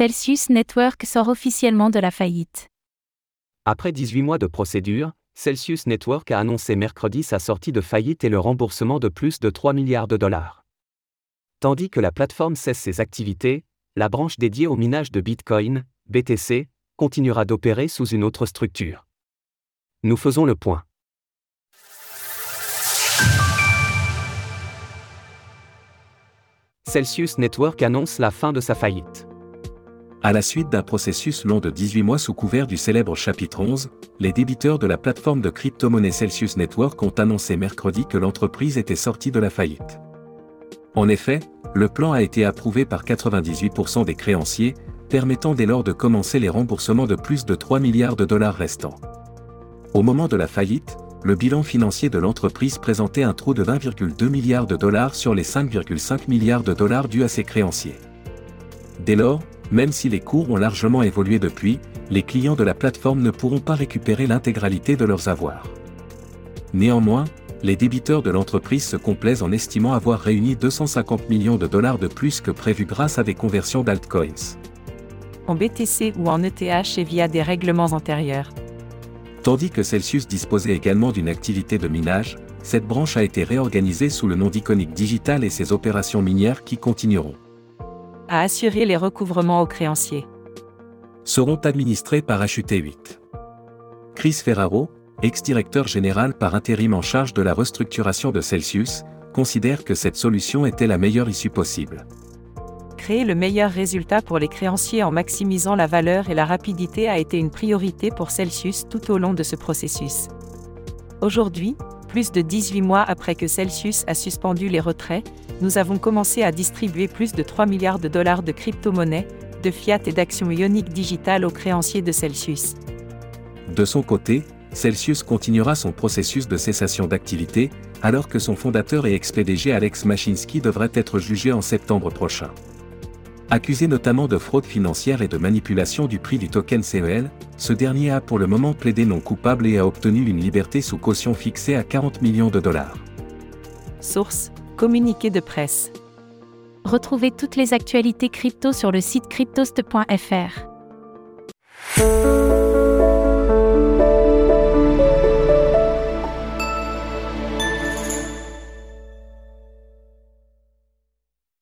Celsius Network sort officiellement de la faillite. Après 18 mois de procédure, Celsius Network a annoncé mercredi sa sortie de faillite et le remboursement de plus de 3 milliards de dollars. Tandis que la plateforme cesse ses activités, la branche dédiée au minage de Bitcoin, BTC, continuera d'opérer sous une autre structure. Nous faisons le point. Celsius Network annonce la fin de sa faillite. À la suite d'un processus long de 18 mois sous couvert du célèbre chapitre 11, les débiteurs de la plateforme de crypto-monnaie Celsius Network ont annoncé mercredi que l'entreprise était sortie de la faillite. En effet, le plan a été approuvé par 98% des créanciers, permettant dès lors de commencer les remboursements de plus de 3 milliards de dollars restants. Au moment de la faillite, le bilan financier de l'entreprise présentait un trou de 20,2 milliards de dollars sur les 5,5 milliards de dollars dus à ses créanciers. Dès lors, même si les cours ont largement évolué depuis, les clients de la plateforme ne pourront pas récupérer l'intégralité de leurs avoirs. Néanmoins, les débiteurs de l'entreprise se complaisent en estimant avoir réuni 250 millions de dollars de plus que prévu grâce à des conversions d'altcoins. En BTC ou en ETH et via des règlements antérieurs. Tandis que Celsius disposait également d'une activité de minage, cette branche a été réorganisée sous le nom d'Iconic Digital et ses opérations minières qui continueront à assurer les recouvrements aux créanciers. Seront administrés par HUT8. Chris Ferraro, ex-directeur général par intérim en charge de la restructuration de Celsius, considère que cette solution était la meilleure issue possible. Créer le meilleur résultat pour les créanciers en maximisant la valeur et la rapidité a été une priorité pour Celsius tout au long de ce processus. Aujourd'hui, plus de 18 mois après que Celsius a suspendu les retraits, nous avons commencé à distribuer plus de 3 milliards de dollars de crypto-monnaies, de fiat et d'actions ioniques digitales aux créanciers de Celsius. De son côté, Celsius continuera son processus de cessation d'activité, alors que son fondateur et ex-PDG Alex Machinsky devrait être jugé en septembre prochain. Accusé notamment de fraude financière et de manipulation du prix du token CEL, ce dernier a pour le moment plaidé non coupable et a obtenu une liberté sous caution fixée à 40 millions de dollars. Source Communiqué de presse. Retrouvez toutes les actualités crypto sur le site cryptost.fr.